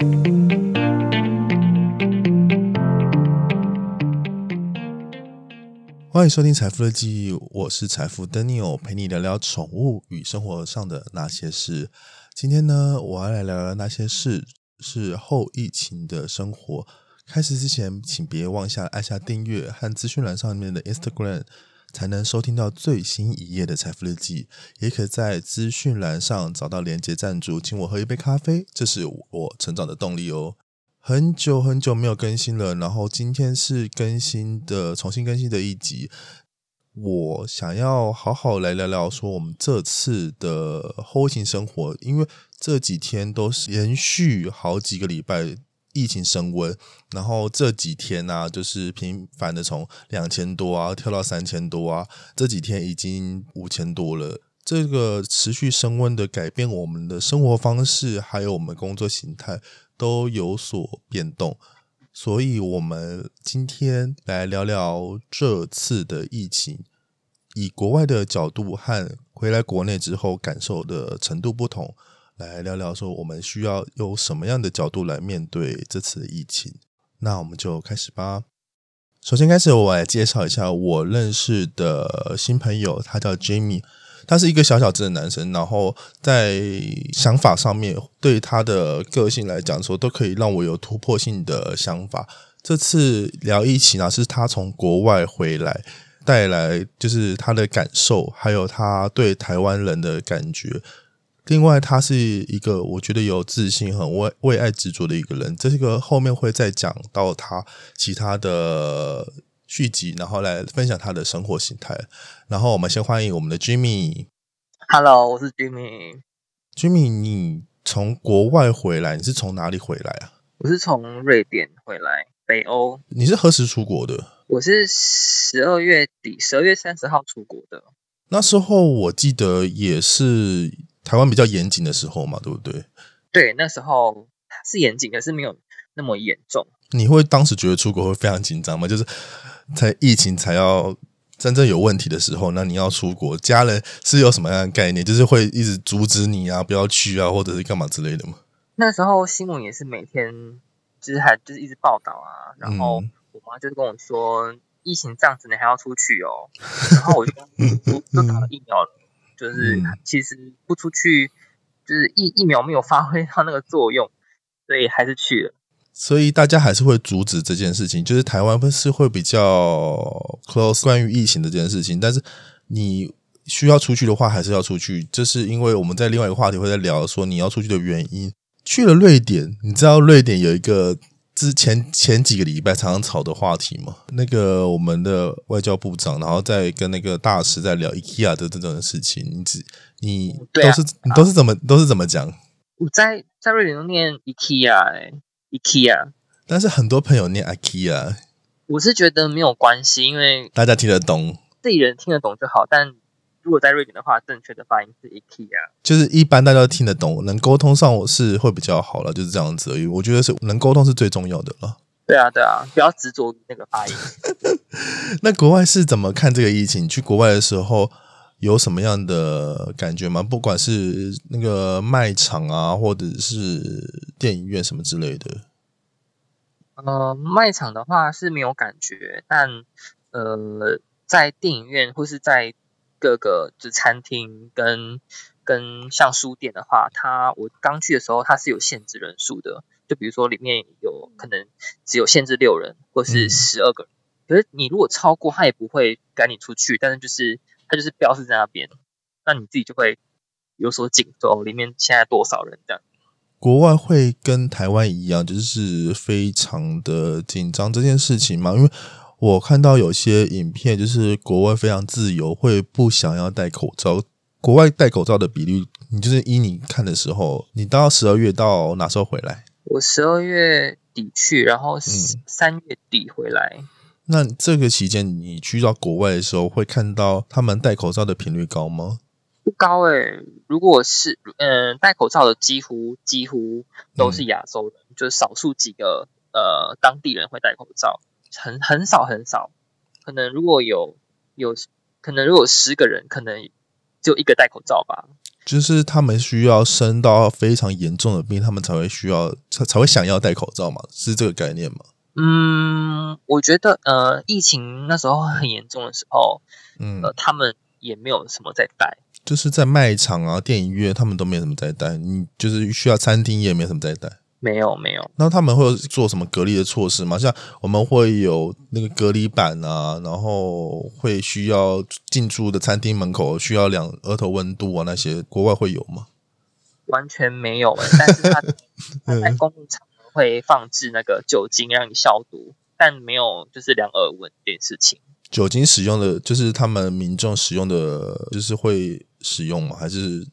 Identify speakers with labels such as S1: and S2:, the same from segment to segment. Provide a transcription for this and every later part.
S1: 欢迎收听《财富的记忆》，我是财富 Daniel，陪你聊聊宠物与生活上的那些事。今天呢，我要来聊聊那些事，是后疫情的生活。开始之前，请别忘下按下订阅和资讯栏上面的 Instagram，才能收听到最新一页的财富日记。也可在资讯栏上找到连接赞助，请我喝一杯咖啡，这是我成长的动力哦。很久很久没有更新了，然后今天是更新的重新更新的一集。我想要好好来聊聊说我们这次的后疫情生活，因为这几天都是连续好几个礼拜疫情升温，然后这几天呢就是频繁的从两千多啊跳到三千多啊，这几天已经五千多了。这个持续升温的改变我们的生活方式，还有我们工作形态。都有所变动，所以我们今天来聊聊这次的疫情，以国外的角度和回来国内之后感受的程度不同，来聊聊说我们需要用什么样的角度来面对这次的疫情。那我们就开始吧。首先开始，我来介绍一下我认识的新朋友，他叫 Jamie。他是一个小小只的男生，然后在想法上面，对他的个性来讲说，都可以让我有突破性的想法。这次聊一起呢，是他从国外回来带来，就是他的感受，还有他对台湾人的感觉。另外，他是一个我觉得有自信、很为为爱执着的一个人。这个后面会再讲到他其他的。续集，然后来分享他的生活形态。然后我们先欢迎我们的 Jimmy。
S2: Hello，我是 Jimmy。
S1: Jimmy，你从国外回来，你是从哪里回来啊？
S2: 我是从瑞典回来，北欧。
S1: 你是何时出国的？
S2: 我是十二月底，十二月三十号出国的。
S1: 那时候我记得也是台湾比较严谨的时候嘛，对不对？
S2: 对，那时候是严谨，可是没有那么严重。
S1: 你会当时觉得出国会非常紧张吗？就是。在疫情才要真正有问题的时候，那你要出国，家人是有什么样的概念？就是会一直阻止你啊，不要去啊，或者是干嘛之类的吗？
S2: 那时候新闻也是每天就是还就是一直报道啊，然后我妈就是跟我说，疫情这样子你还要出去哦，然后我就都打了疫苗了，就是其实不出去，就是疫疫苗没有发挥到那个作用，所以还是去了。
S1: 所以大家还是会阻止这件事情，就是台湾不是会比较 close 关于疫情的这件事情，但是你需要出去的话，还是要出去。这是因为我们在另外一个话题会在聊说你要出去的原因。去了瑞典，你知道瑞典有一个之前前几个礼拜常常吵的话题嘛？那个我们的外交部长，然后再跟那个大使在聊 IKEA 的这种事情，你只你都是你都是怎么都是怎么讲？
S2: 我在在瑞典都念 IKEA 哎。IKEA，
S1: 但是很多朋友念 IKEA，
S2: 我是觉得没有关系，因为
S1: 大家听得懂，
S2: 自己人听得懂就好。但如果在瑞典的话，正确的发音是 IKEA，
S1: 就是一般大家都听得懂，能沟通上我是会比较好了，就是这样子而已。我觉得是能沟通是最重要的了。
S2: 对啊，对啊，不要执着于那个发音。
S1: 那国外是怎么看这个疫情？去国外的时候。有什么样的感觉吗？不管是那个卖场啊，或者是电影院什么之类的。
S2: 呃，卖场的话是没有感觉，但呃，在电影院或是在各个就餐厅跟跟像书店的话，它我刚去的时候它是有限制人数的，就比如说里面有可能只有限制六人或是十二个人，可是你如果超过，他也不会赶你出去，但是就是。他就是标示在那边，那你自己就会有所警钟，里面现在多少人这样。
S1: 国外会跟台湾一样，就是非常的紧张这件事情嘛？因为我看到有些影片，就是国外非常自由，会不想要戴口罩。国外戴口罩的比率，你就是依你看的时候，你到十二月到哪时候回来？
S2: 我十二月底去，然后三月底回来。
S1: 那这个期间，你去到国外的时候，会看到他们戴口罩的频率高吗？
S2: 不高诶，如果是嗯，戴口罩的几乎几乎都是亚洲人，就是少数几个呃当地人会戴口罩，很很少很少。可能如果有有可能如果十个人，可能只有一个戴口罩吧。
S1: 就是他们需要生到非常严重的病，他们才会需要才才会想要戴口罩嘛，是这个概念吗？
S2: 嗯，我觉得呃，疫情那时候很严重的时候，
S1: 嗯，
S2: 呃，他们也没有什么在戴。
S1: 就是在卖场啊、电影院，他们都没什么在戴。你就是需要餐厅也没什么在戴。
S2: 没有没有，
S1: 那他们会做什么隔离的措施吗？像我们会有那个隔离板啊，然后会需要进驻的餐厅门口需要量额头温度啊，那些国外会有吗？
S2: 完全没有诶、但是他 他在公共场合会放置那个酒精让你消毒，但没有就是量耳温这件事情。
S1: 酒精使用的就是他们民众使用的，就是会使用吗？还是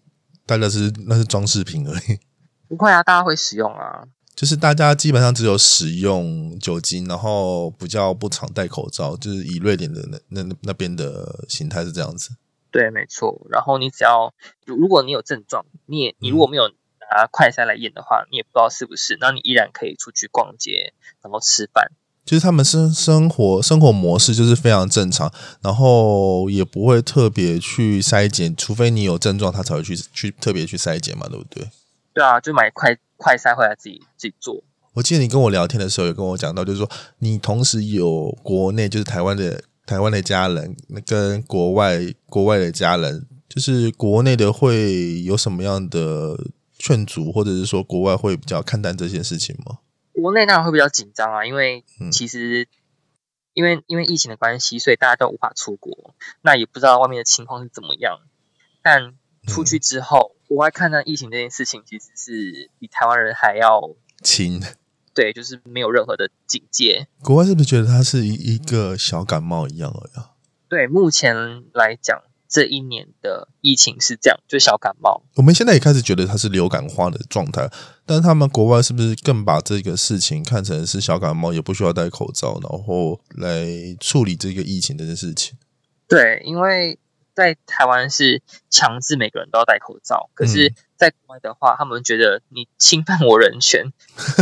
S1: 大家是那是装饰品而已？
S2: 不会啊，大家会使用啊。
S1: 就是大家基本上只有使用酒精，然后比较不常戴口罩，就是以瑞典的那那那边的形态是这样子。
S2: 对，没错。然后你只要如如果你有症状，你也你如果没有拿快筛来验的话，你也不知道是不是，那你依然可以出去逛街，然后吃饭。
S1: 就是他们生生活生活模式就是非常正常，然后也不会特别去筛检，除非你有症状，他才会去去特别去筛检嘛，对不对？
S2: 对啊，就买快快筛回来自己自己做。
S1: 我记得你跟我聊天的时候有跟我讲到，就是说你同时有国内就是台湾的台湾的家人，跟国外国外的家人，就是国内的会有什么样的劝阻，或者是说国外会比较看淡这件事情吗？
S2: 国内当然会比较紧张啊，因为
S1: 嗯
S2: 其实、因为因为疫情的关系，所以大家都无法出国，那也不知道外面的情况是怎么样。但出去之后，国外看待疫情这件事情，其实是比台湾人还要
S1: 亲，
S2: 对，就是没有任何的警戒。
S1: 国外是不是觉得它是一一个小感冒一样而已啊？
S2: 对，目前来讲，这一年的疫情是这样，就小感冒。
S1: 我们现在也开始觉得它是流感化的状态，但是他们国外是不是更把这个事情看成是小感冒，也不需要戴口罩，然后来处理这个疫情这件事情？
S2: 对，因为在台湾是强制每个人都要戴口罩，可是
S1: 嗯
S2: 在国外的话，他们觉得你侵犯我人权，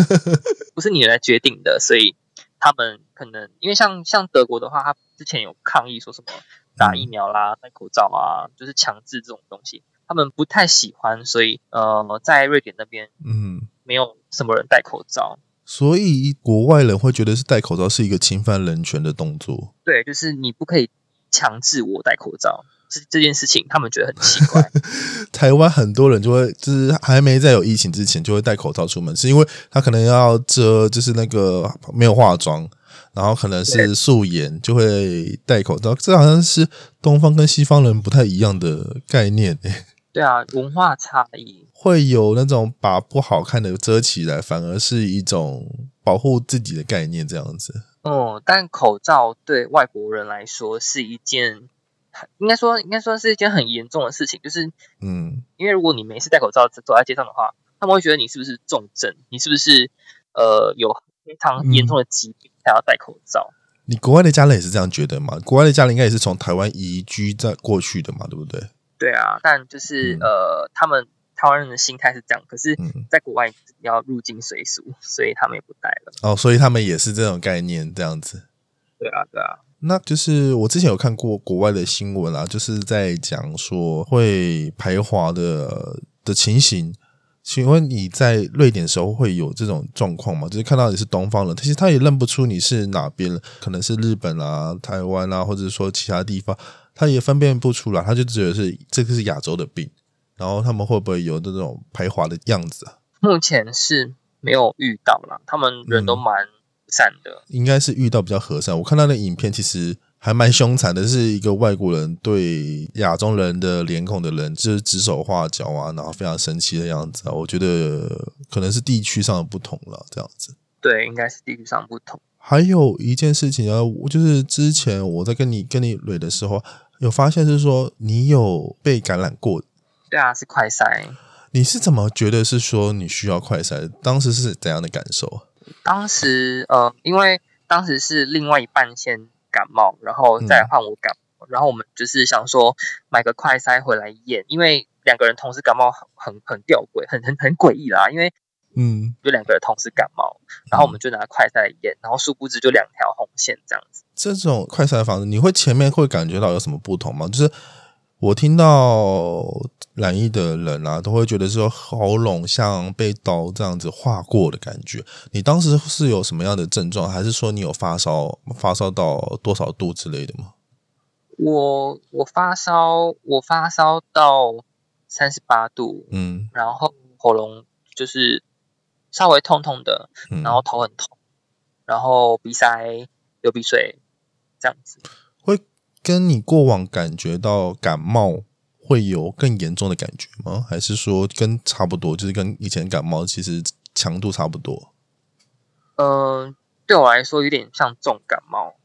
S2: 不是你来决定的，所以他们可能因为像像德国的话，他之前有抗议说什么打疫苗啦、戴口罩啊，就是强制这种东西，他们不太喜欢，所以呃，在瑞典那边
S1: 嗯，
S2: 没有什么人戴口罩。
S1: 所以国外人会觉得是戴口罩是一个侵犯人权的动作。
S2: 对，就是你不可以强制我戴口罩，这这件事情他们觉得很奇怪。
S1: 台湾很多人就会，就是还没在有疫情之前就会戴口罩出门，是因为他可能要遮，就是那个没有化妆，然后可能是素颜，就会戴口罩。这好像是东方跟西方人不太一样的概念诶。
S2: 对啊，文化差异。
S1: 会有那种把不好看的遮起来，反而是一种保护自己的概念，这样子。
S2: 嗯，但口罩对外国人来说是一件，应该说应该说是一件很严重的事情，就是
S1: 嗯，
S2: 因为如果你没事戴口罩走在街上的话，他们会觉得你是不是重症，你是不是呃有非常严重的疾病才要戴口罩。
S1: 你国外的家人也是这样觉得吗？国外的家人应该也是从台湾移居在过去的嘛，对不对？
S2: 对啊，但就是、
S1: 嗯
S2: 呃，他们台湾人的心态是这样，可是
S1: 嗯，
S2: 在国外要入境随俗，所以他们也不戴了。
S1: 哦，所以他们也是这种概念，这样子。
S2: 对啊，对啊。
S1: 那就是我之前有看过国外的新闻啊，就是在讲说会排华的的情形。请问你在瑞典时候会有这种状况吗？就是看到你是东方人，其实他也认不出你是哪边人，可能是日本啊、台湾啊，或者说其他地方，他也分辨不出来，他就觉得是这个是亚洲的病。然后他们会不会有这种排华的样子啊？
S2: 目前是没有遇到啦，他们人都
S1: 嗯
S2: 蛮善的。
S1: 应该是遇到比较和善。我看到的影片，其实还蛮凶残的，是一个外国人对亚洲人的脸孔的人，就是指手画脚啊，然后非常生气的样子啊。我觉得可能是地区上的不同了，这样子。
S2: 对，应该是地区上不同。
S1: 还有一件事情啊，就是之前我在跟你跟你蕊的时候，有发现是说你有被感染过，
S2: 对啊，是快筛。
S1: 你是怎么觉得是说你需要快筛？当时是怎样的感受？
S2: 当时呃，因为当时是另外一半先感冒，然后再来换我感冒，然后我们就是想说买个快筛回来验，因为两个人同时感冒很很很吊诡，很很很诡异啦，因为
S1: 嗯，
S2: 就两个人同时感冒，然后我们就拿快筛来验，然后殊不知就两条红线这样子。
S1: 这种快筛的方式，你会前面会感觉到有什么不同吗？就是我听到染疫的人啊，都会觉得说喉咙像被刀这样子划过的感觉。你当时是有什么样的症状，还是说你有发烧，发烧到多少度之类的吗？
S2: 我我发烧，我发烧到三十八度，
S1: 嗯
S2: 然后喉咙就是稍微痛痛的，
S1: 嗯，
S2: 然后头很痛，然后鼻塞、流鼻水这样子。
S1: 会跟你过往感觉到感冒会有更严重的感觉吗？还是说跟差不多，就是跟以前感冒其实强度差不多？
S2: 嗯、对我来说有点像重感冒。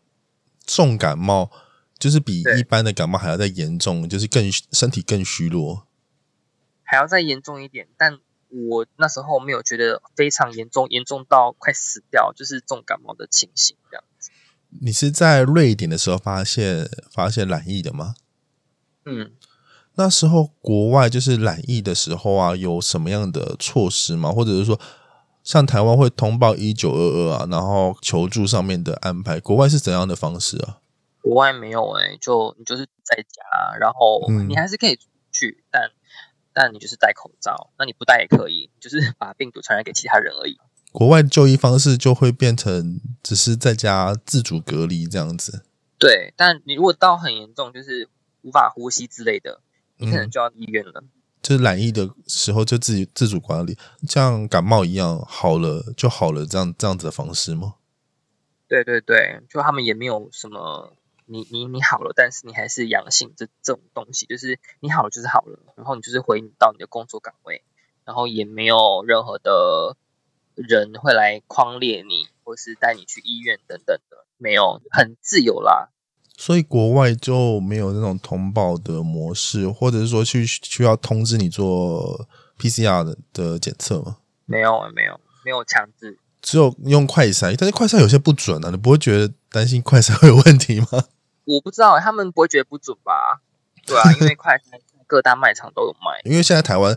S1: 重感冒就是比一般的感冒还要再严重，就是更身体更虚弱。
S2: 还要再严重一点，但我那时候没有觉得非常严重，严重到快死掉，就是重感冒的情形这样子。
S1: 你是在瑞典的时候发现发现染疫的吗？
S2: 嗯，
S1: 那时候国外就是染疫的时候啊，有什么样的措施吗？或者是说，像台湾会通报一九二二啊，然后求助上面的安排，国外是怎样的方式啊？
S2: 国外没有哎、就你就是在家，然后
S1: 嗯
S2: 你还是可以出去，但但你就是戴口罩，那你不戴也可以，就是把病毒传染给其他人而已。
S1: 国外就医方式就会变成只是在家自主隔离这样子。
S2: 对，但你如果到很严重，就是无法呼吸之类的，你可能
S1: 嗯
S2: 就要医院了。
S1: 就是染疫的时候就自己自主管理，像感冒一样好了就好了，这样这样子的方式吗？
S2: 对对对，就他们也没有什么，你你你好了，但是你还是阳性这这种东西，就是你好了就是好了，然后你就是回到你的工作岗位，然后也没有任何的人会来框列你，或是带你去医院等等的，没有，很自由啦。
S1: 所以国外就没有那种通报的模式，或者是说去需要通知你做 PCR 的的检测吗？
S2: 没有没有没有强制，
S1: 只有用快筛，但是快筛有些不准啊，你不会觉得担心快筛会有问题吗？
S2: 我不知道他们不会觉得不准吧？对啊，因为快餐各大卖场都有卖。
S1: 因为现在台湾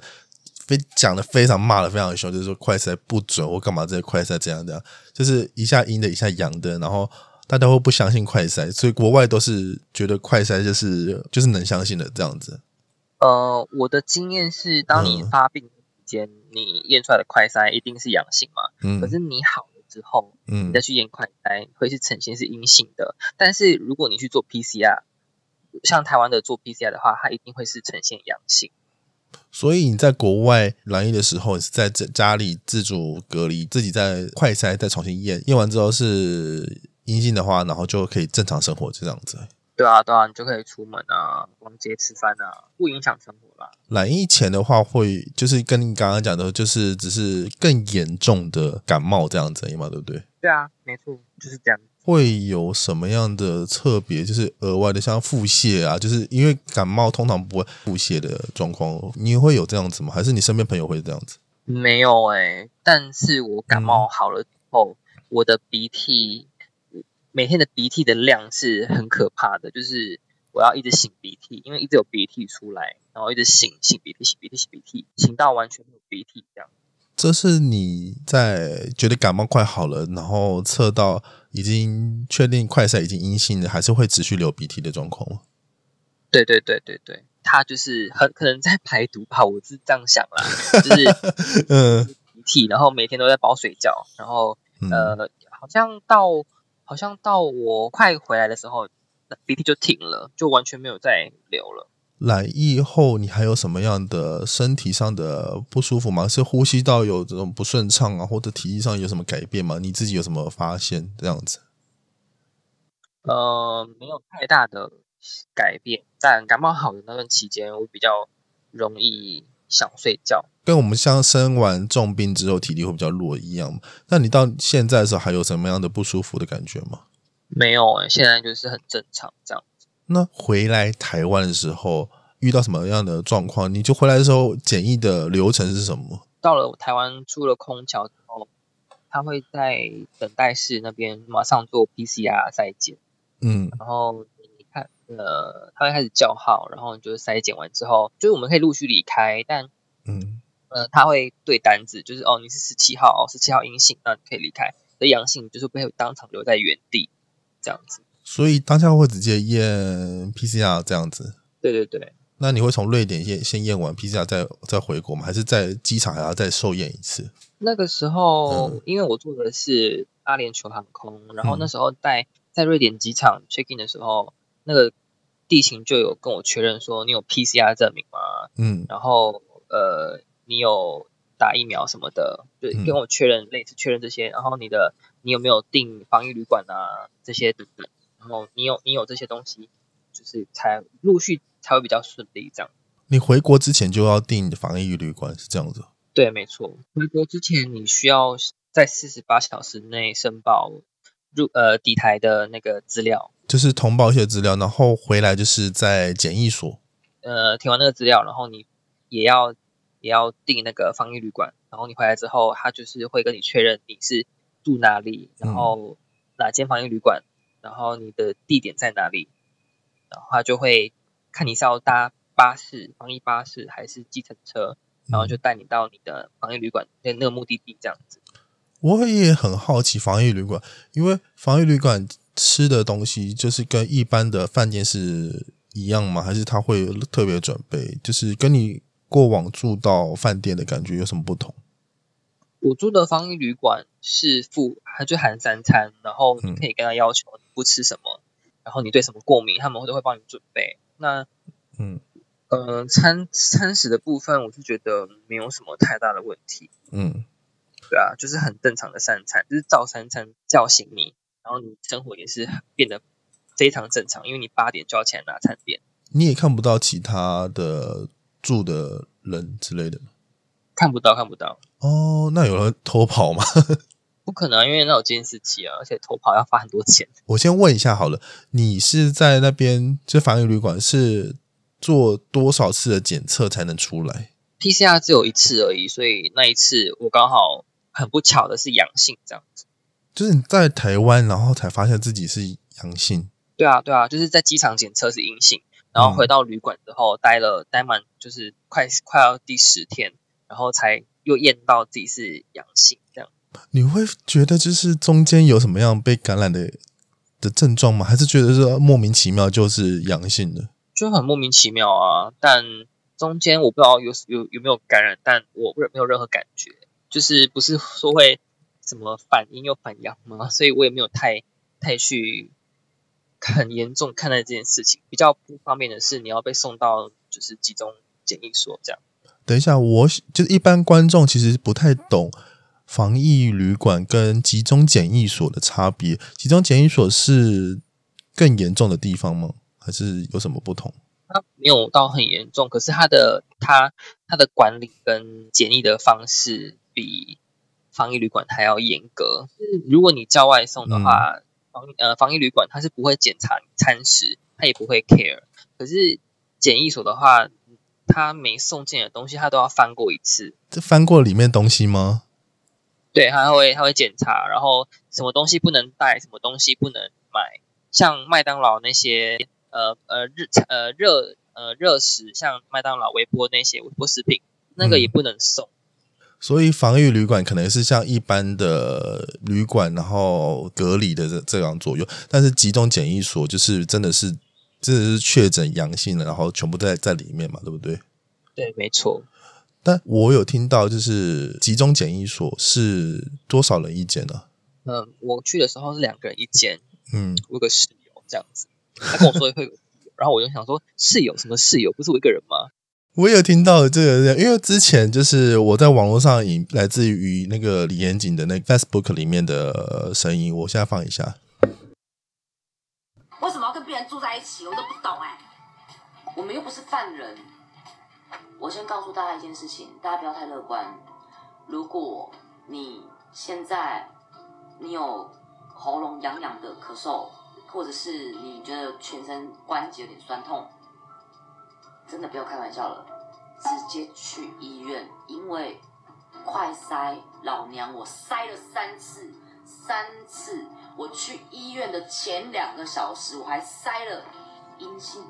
S1: 非讲的非常骂的非常凶，就是说快筛不准或干嘛这些快筛这样这样，就是一下阴的，一下阳的，然后大家会不相信快筛，所以国外都是觉得快筛就是就是能相信的这样子。
S2: 呃，我的经验是，当你
S1: 嗯
S2: 发病期间，你验出来的快筛一定是阳性嘛，
S1: 嗯
S2: 可是你好了之后，
S1: 嗯
S2: 你再去验快筛会是呈现是阴性的。但是如果你去做 PCR，像台湾的做 PCR 的话，它一定会是呈现阳性。
S1: 所以你在国外染疫的时候，你是在家家里自主隔离，自己在快筛再重新验，验完之后是阴性的话，然后就可以正常生活这样子。
S2: 对啊，对啊，你就可以出门啊，逛街吃饭啊，不影响生活啦。
S1: 染疫前的话会，就是跟你刚刚讲的，就是只是更严重的感冒这样子而已嘛，对不对？
S2: 对啊，没错，就是这样。
S1: 会有什么样的特别，就是额外的，像腹泻啊，就是因为感冒通常不会腹泻的状况，你会有这样子吗？还是你身边朋友会这样子？
S2: 没有哎、但是我感
S1: 嗯
S2: 冒好了之后，我的鼻涕每天的鼻涕的量是很可怕的，就是我要一直擤鼻涕，因为一直有鼻涕出来，然后一直擤擤鼻涕、擤鼻涕、擤鼻涕，擤到完全没有鼻涕这样。
S1: 这是你在觉得感冒快好了，然后测到已经确定快筛已经阴性了，还是会持续流鼻涕的状况吗？
S2: 对对对对对，他就是很可能在排毒吧，我是这样想啦，就是
S1: 嗯
S2: 鼻涕，然后每天都在包水饺，然后
S1: 嗯，
S2: 呃，好像到好像到我快回来的时候，鼻涕就停了，就完全没有再流了。
S1: 染疫后你还有什么样的身体上的不舒服吗？是呼吸道有这种不顺畅啊，或者体力上有什么改变吗？你自己有什么发现？这样子？
S2: 呃，没有太大的改变。但感冒好的那段期间，我比较容易想睡觉。
S1: 跟我们像生完重病之后体力会比较弱一样。那你到现在的时候还有什么样的不舒服的感觉吗？
S2: 没有哎、现在就是很正常这样。
S1: 那回来台湾的时候遇到什么样的状况？你就回来的时候检疫的流程是什么？
S2: 到了台湾出了空桥之后，他会在等待室那边马上做 PCR 再检，
S1: 嗯
S2: 然后呃，他会开始叫号，然后你就是筛检完之后，就是我们可以陆续离开，但
S1: 嗯，
S2: 呃，他会对单子，就是哦，你是十七号，哦，十七号阴性，那你可以离开；而阳性就是被当场留在原地，这样子。
S1: 所以当下会直接验 PCR 这样子。
S2: 对对对，
S1: 那你会从瑞典先先验完 PCR 再再回国吗？还是在机场还要再受验一次？
S2: 那个时候，
S1: 嗯
S2: 因为我坐的是阿联酋航空，然后
S1: 嗯
S2: 那时候在在瑞典机场 check in 的时候，那个地勤就有跟我确认说你有 PCR 证明吗？
S1: 嗯
S2: 然后呃，你有打疫苗什么的，就
S1: 嗯
S2: 跟我确认类似确认这些，然后你的你有没有订防疫旅馆啊这些等等，然后你有你有这些东西，就是才陆续才会比较顺利这样。
S1: 你回国之前就要订防疫旅馆，是这样子。
S2: 对，没错。回国之前，你需要在四十八小时内申报入呃底台的那个资料，
S1: 就是同保一些资料，然后回来就是在检疫所。
S2: 呃，填完那个资料，然后你也要也要订那个防疫旅馆，然后你回来之后，他就是会跟你确认你是住哪里，然后哪间防疫旅馆，然后你的地点在哪里，然后他就会看你是要搭巴士、防疫巴士还是计程车，然后就带你到你的防疫旅馆的那个目的地这样子。
S1: 我也很好奇防疫旅馆，因为防疫旅馆吃的东西就是跟一般的饭店是一样吗？还是他会特别准备？就是跟你过往住到饭店的感觉有什么不同？
S2: 我住的防疫旅馆是附，它就含三餐，然后你可以跟他要求你不吃什么，然后你对什么过敏，他们都会帮你准备。那
S1: 嗯
S2: 呃，餐餐食的部分，我是觉得没有什么太大的问题，
S1: 嗯，
S2: 对啊，就是很正常的三餐，就是照三餐叫醒你，然后你生活也是变得非常正常，因为你八点就要起来拿餐点，
S1: 你也看不到其他的住的人之类的
S2: 看不到看不到，
S1: 哦。那有人偷跑吗？
S2: 不可能啊，因为那有监视器啊，而且偷跑要花很多钱。
S1: 我先问一下好了，你是在那边这防疫旅馆是做多少次的检测才能出来
S2: ？PCR 只有一次而已，所以那一次我刚好很不巧的是阳性这样子。
S1: 就是你在台湾，然后才发现自己是阳性。
S2: 对啊，对啊，就是在机场检测是阴性，然后回到旅馆之后待了待满就是快快要第十天，然后才又验到自己是阳性这样。
S1: 你会觉得就是中间有什么样被感染的的症状吗？还是觉得是莫名其妙就是阳性的？
S2: 就很莫名其妙啊。但中间我不知道有有有没有感染，但我没有任何感觉，就是不是说会什么反阴又反阳吗？所以我也没有太太去很严重看待这件事情。比较不方便的是，你要被送到就是集中检疫所这样。
S1: 等一下，我就是一般观众其实不太懂防疫旅馆跟集中检疫所的差别。集中检疫所是更严重的地方吗？还是有什么不同？
S2: 它没有到很严重，可是它的它它的管理跟检疫的方式比防疫旅馆还要严格。就是如果你叫外送的话，防疫呃防疫旅馆它是不会检查你餐食，它也不会 care。可是检疫所的话，他每送进的东西他都要翻过一次，
S1: 这翻过里面东西吗？
S2: 对，他会他会检查，然后什么东西不能带，什么东西不能买，像麦当劳那些呃呃日呃热呃热食，像麦当劳、微波那些微波食品，那个也不能送。
S1: 所以防御旅馆可能是像一般的旅馆，然后隔离的这这样左右，但是集中检疫所就是真的是真的是确诊阳性了，然后全部在在里面嘛，对不对？
S2: 对，没错。
S1: 但我有听到，就是集中检疫所是多少人一间呢、
S2: 嗯，我去的时候是两个人一间，
S1: 嗯，
S2: 我有个室友这样子，他跟我说会然后我就想说室友什么室友，不是我一个人吗？
S1: 我有听到这个，因为之前就是我在网络上引来自于那个李延景的那 Facebook 里面的声音，我现在放一下。
S3: 为什么要跟别人住在一起？我都不懂哎、我们又不是犯人。我先告诉大家一件事情，大家不要太乐观。如果你现在你有喉咙痒痒的咳嗽，或者是你觉得全身关节有点酸痛，真的不要开玩笑了，直接去医院，因为快筛，老娘我筛了三次，三次，我去医院的前两个小时我还筛了阴性，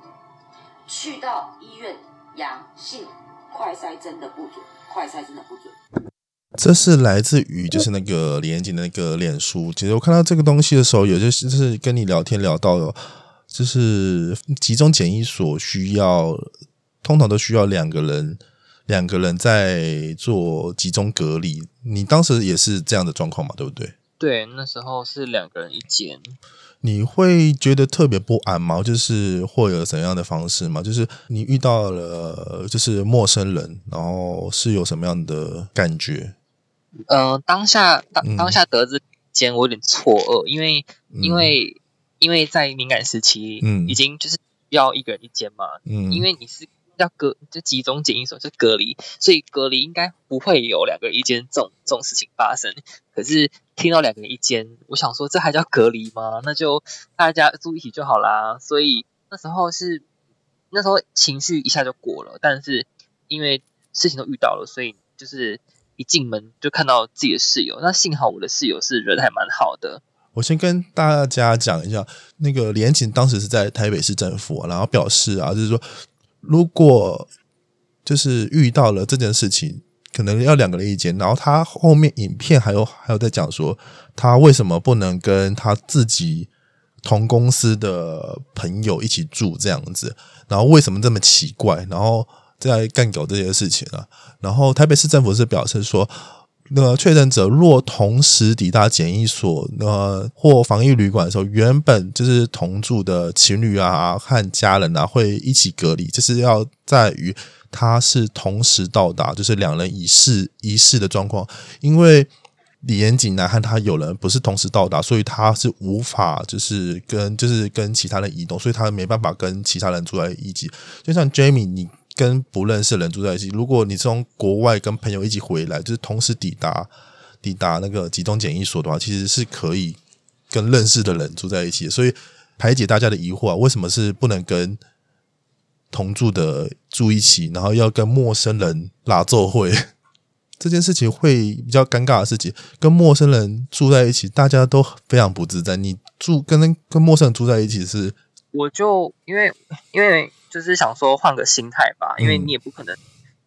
S3: 去到医院阳性，快筛真的不准，快筛真的不准。
S1: 这是来自于就是那个李延景的那个脸书。其实我看到这个东西的时候，有些就是跟你聊天聊到，就是集中检疫所需要通常都需要两个人，两个人在做集中隔离。你当时也是这样的状况嘛？对不对？
S2: 对，那时候是两个人一间。
S1: 你会觉得特别不安吗？就是会有怎样的方式吗？就是你遇到了就是陌生人，然后是有什么样的感觉？
S2: 嗯、当下当下得知间，我有点错愕，因为、
S1: 嗯
S2: 因为因为在敏感时期，
S1: 嗯
S2: 已经就是要一个人一间嘛，
S1: 嗯，
S2: 因为你是要隔就集中检疫所就隔离，所以隔离应该不会有两个人一间这种这种事情发生。可是听到两个人一间，我想说这还叫隔离吗？那就大家住一起就好啦。所以那时候是那时候情绪一下就过了，但是因为事情都遇到了，所以就是一进门就看到自己的室友。那幸好我的室友是人还蛮好的，
S1: 我先跟大家讲一下，那个李延景当时是在台北市政府、然后表示啊，就是说，如果就是遇到了这件事情，可能要两个人一间，然后他后面影片还有还有在讲说，他为什么不能跟他自己同公司的朋友一起住这样子，然后为什么这么奇怪，然后在干搞这些事情啊，然后台北市政府是表示说，那确诊者若同时抵达检疫所，呃或防疫旅馆的时候，原本就是同住的情侣啊和家人啊会一起隔离，就是要在于他是同时到达，就是两人一室一室的状况，因为。李延景呢和他有人不是同时到达，所以他是无法就是跟就是跟其他人移动，所以他没办法跟其他人住在一起。就像 Jamie，你跟不认识的人住在一起，如果你从国外跟朋友一起回来，就是同时抵达抵达那个集中检疫所的话，其实是可以跟认识的人住在一起。所以排解大家的疑惑啊，为什么是不能跟同住的住一起，然后要跟陌生人拉奏会？这件事情会比较尴尬的事情，跟陌生人住在一起，大家都非常不自在。你住跟跟陌生人住在一起是，
S2: 我就因为因为就是想说换个心态吧，因为
S1: 嗯
S2: 你也不可能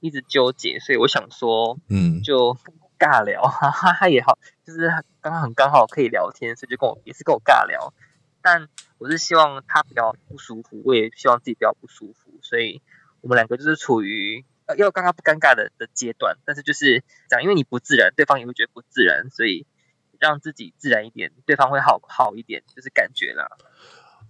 S2: 一直纠结，所以我想说
S1: 嗯
S2: 就尬聊，哈哈，他也好，就是刚刚很刚好可以聊天，所以就跟我也是跟我尬聊。但我是希望他比较不舒服，我也希望自己比较不舒服，所以我们两个就是处于呃要尴尬不尴尬的的阶段，但是就是讲，因为你不自然，对方也会觉得不自然，所以让自己自然一点，对方会好好一点，就是感觉啦。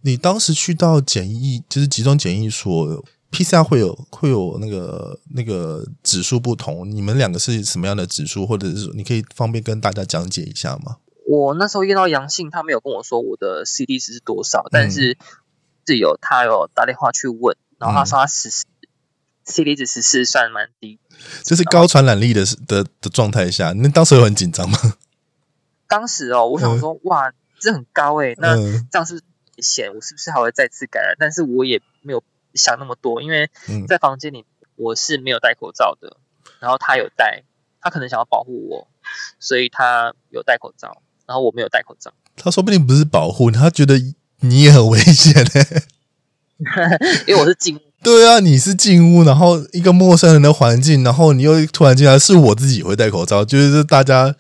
S1: 你当时去到检疫，就是集中检疫所，PCR 会有会有那个那个指数不同，你们两个是什么样的指数，或者是你可以方便跟大家讲解一下吗？
S2: 我那时候验到阳性，他没有跟我说我的 CD 值是多少，但是室友他有打电话去问，然后他说他十四、CD 值十四算蛮低。
S1: 就是高传染力的的的状态下，那当时有很紧张吗？
S2: 当时哦，我想说，哇，这很高诶，那
S1: 嗯
S2: 这样是险，我是不是还会再次感染？但是我也没有想那么多，因为
S1: 嗯
S2: 在房间里我是没有戴口罩的，然后他有戴，他可能想要保护我，所以他有戴口罩，然后我没有戴口罩。
S1: 他说不定不是保护你，他觉得你也很危险欸
S2: 因为我是进
S1: 对啊，你是进屋，然后一个陌生人的环境，然后你又突然进来，是我自己会戴口罩，就是大家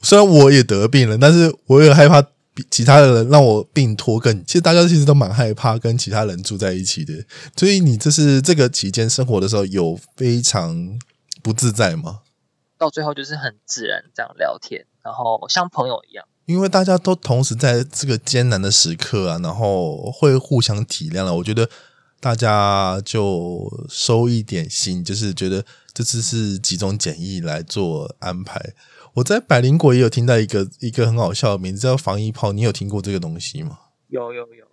S1: 虽然我也得病了，但是我也害怕比其他的人让我病拖更。其实大家其实都蛮害怕跟其他人住在一起的，所以你这是这个期间生活的时候有非常不自在吗？
S2: 到最后就是很自然这样聊天，然后像朋友一样。
S1: 因为大家都同时在这个艰难的时刻啊，然后会互相体谅了。我觉得大家就收一点心，就是觉得这次是集中检疫来做安排。我在百灵果也有听到一个一个很好笑的名字叫防疫炮，你有听过这个东西吗？
S2: 有 有有，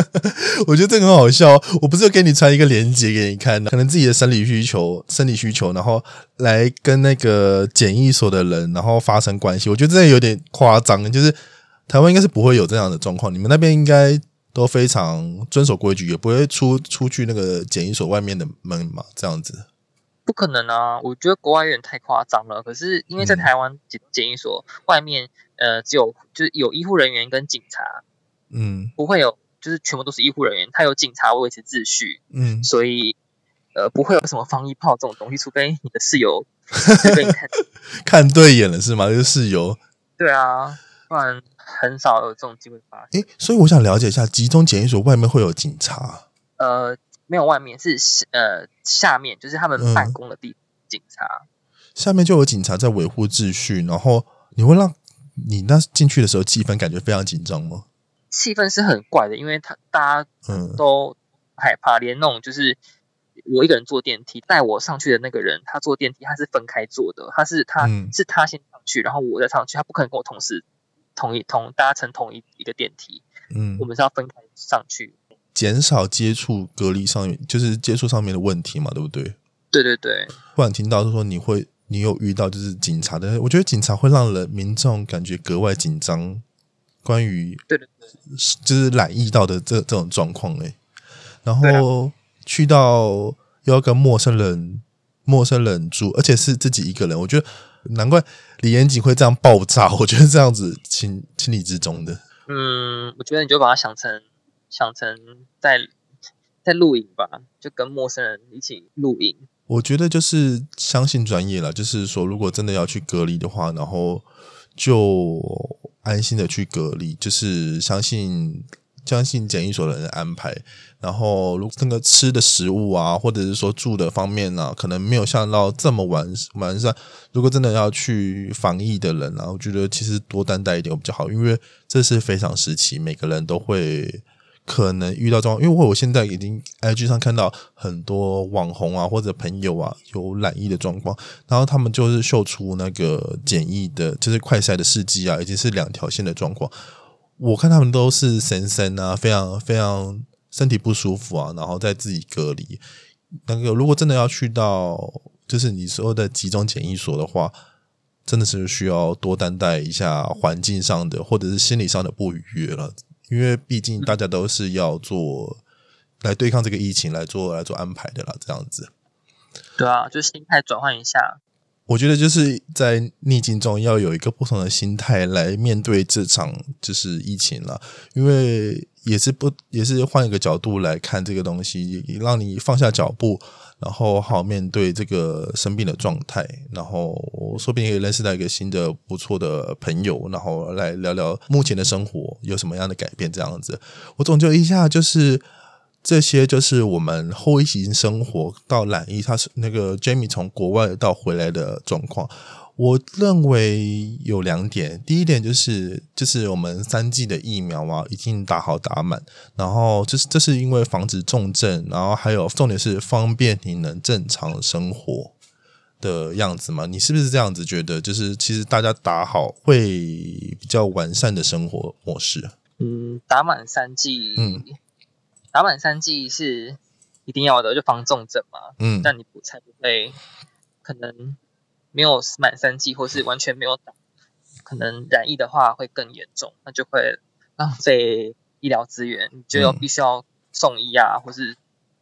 S1: 我觉得这个很好笑。我不是有给你传一个链接给你看，可能自己的生理需求、生理需求，然后来跟那个检疫所的人，然后发生关系。我觉得这有点夸张，就是台湾应该是不会有这样的状况，你们那边应该都非常遵守规矩，也不会出出去那个检疫所外面的门嘛，这样子。
S2: 不可能啊！我觉得国外有点太夸张了。可是因为在
S1: 嗯
S2: 台湾检检疫所外面，呃，只有就是有医护人员跟警察，
S1: 嗯
S2: 不会有就是全部都是医护人员，他有警察维持秩序，
S1: 嗯，
S2: 所以呃不会有什么防疫炮这种东西，除非你的室友 被你看。
S1: 看对眼了是吗？就是室友。
S2: 对啊，不然很少有这种机会发生。
S1: 诶，所以我想了解一下，集中检疫所外面会有警察。
S2: 呃，没有外面，是呃下面，就是他们办公的地方，警察
S1: 下面就有警察在维护秩序，然后你会让你那进去的时候气氛感觉非常紧张吗？
S2: 气氛是很怪的，因为他大家
S1: 嗯
S2: 都害怕，连那种就是我一个人坐电梯，带我上去的那个人，他坐电梯他是分开坐的，他是他、
S1: 嗯
S2: 是他先上去，然后我再上去，他不可能跟我同时同一同搭乘同一一个电梯，
S1: 嗯
S2: 我，们是要分开上去。
S1: 减少接触隔离上面，就是接触上面的问题嘛，对不对？
S2: 对对对，
S1: 忽然听到说你会，你有遇到就是警察的，我觉得警察会让人民众感觉格外紧张，关于
S2: 对对对，
S1: 就是染疫到的这这种状况嘞。然
S2: 对
S1: 后去到又要跟陌生人陌生人住，而且是自己一个人，我觉得难怪李延景会这样爆炸，我觉得这样子情情理之中的。
S2: 嗯，我觉得你就把它想成想成在在露营吧，就跟陌生人一起露营。
S1: 我觉得就是相信专业了，就是说，如果真的要去隔离的话，然后就安心的去隔离，就是相信相信检疫所的人安排。然后，如果那个吃的食物啊，或者是说住的方面啊，可能没有像到这么完完善。如果真的要去防疫的人啊，我觉得其实多担待一点比较好，因为这是非常时期，每个人都会可能遇到状况。因为我现在已经 IG 上看到很多网红啊或者朋友啊有染疫的状况，然后他们就是秀出那个检疫的，就是快筛的试剂啊，已经是两条线的状况。我看他们都是神神啊，非常非常身体不舒服啊，然后在自己隔离。那个如果真的要去到就是你说的集中检疫所的话，真的是需要多担待一下环境上的或者是心理上的不愉悦了，因为毕竟大家都是要做来对抗这个疫情来做来做安排的啦，这样子。
S2: 对啊，就心态转换一下。
S1: 我觉得就是在逆境中要有一个不同的心态来面对这场就是疫情了，因为也是不也是换一个角度来看这个东西，让你放下脚步，然后好面对这个生病的状态，然后说不定也认识到一个新的不错的朋友，然后来聊聊目前的生活有什么样的改变。这样子，我总结一下就是。这些就是我们后疫情生活到染疫，他是那个 Jamie 从国外到回来的状况。我认为有两点，第一点就是就是我们三剂的疫苗啊，已经打好打满，然后这是这是因为防止重症，然后还有重点是方便你能正常生活的样子嘛？你是不是这样子觉得？就是其实大家打好会比较完善的生活模式。
S2: 嗯，打满三剂，
S1: 嗯
S2: 打满三剂是一定要的，就防重症嘛。
S1: 嗯
S2: 但你不才不会可能没有满三剂，或是完全没有打，可能染疫的话会更严重，那就会浪费医疗资源，你就要
S1: 嗯
S2: 必须要送医啊，或是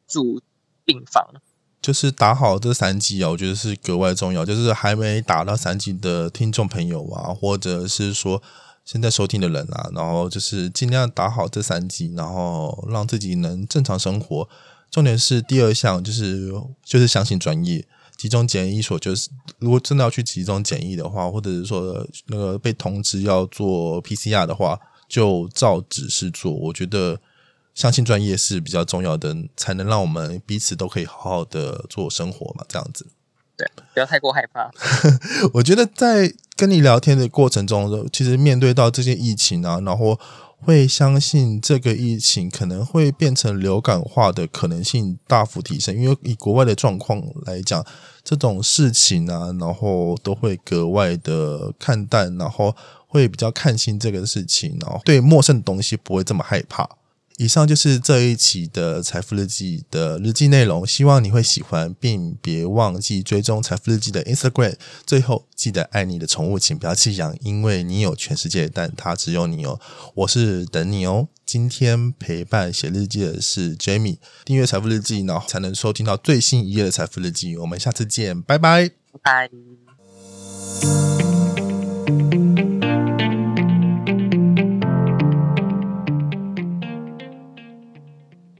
S2: 住病房。
S1: 就是打好这三剂啊，我觉得是格外重要。就是还没打到三剂的听众朋友啊，或者是说现在收听的人啊，然后就是尽量打好这三剂，然后让自己能正常生活。重点是第二项，就是就是相信专业。集中检疫所就是，如果真的要去集中检疫的话，或者是说那个被通知要做 PCR 的话，就照指示做。我觉得相信专业是比较重要的，才能让我们彼此都可以好好的做生活嘛，这样子。
S2: 对，不要太过害怕。
S1: 我觉得在跟你聊天的过程中，其实面对到这些疫情啊，然后会相信这个疫情可能会变成流感化的可能性大幅提升，因为以国外的状况来讲，这种事情啊，然后都会格外的看淡，然后会比较看清这个事情，然后对陌生的东西不会这么害怕。以上就是这一期的财富日记的日记内容，希望你会喜欢，并别忘记追踪财富日记的 Instagram。最后，记得爱你的宠物，请不要弃养，因为你有全世界，但它只有你哦。我是等你哦。今天陪伴写日记的是 Jamie，订阅财富日记，然后才能收听到最新一页的财富日记。我们下次见，拜拜。
S2: 拜拜。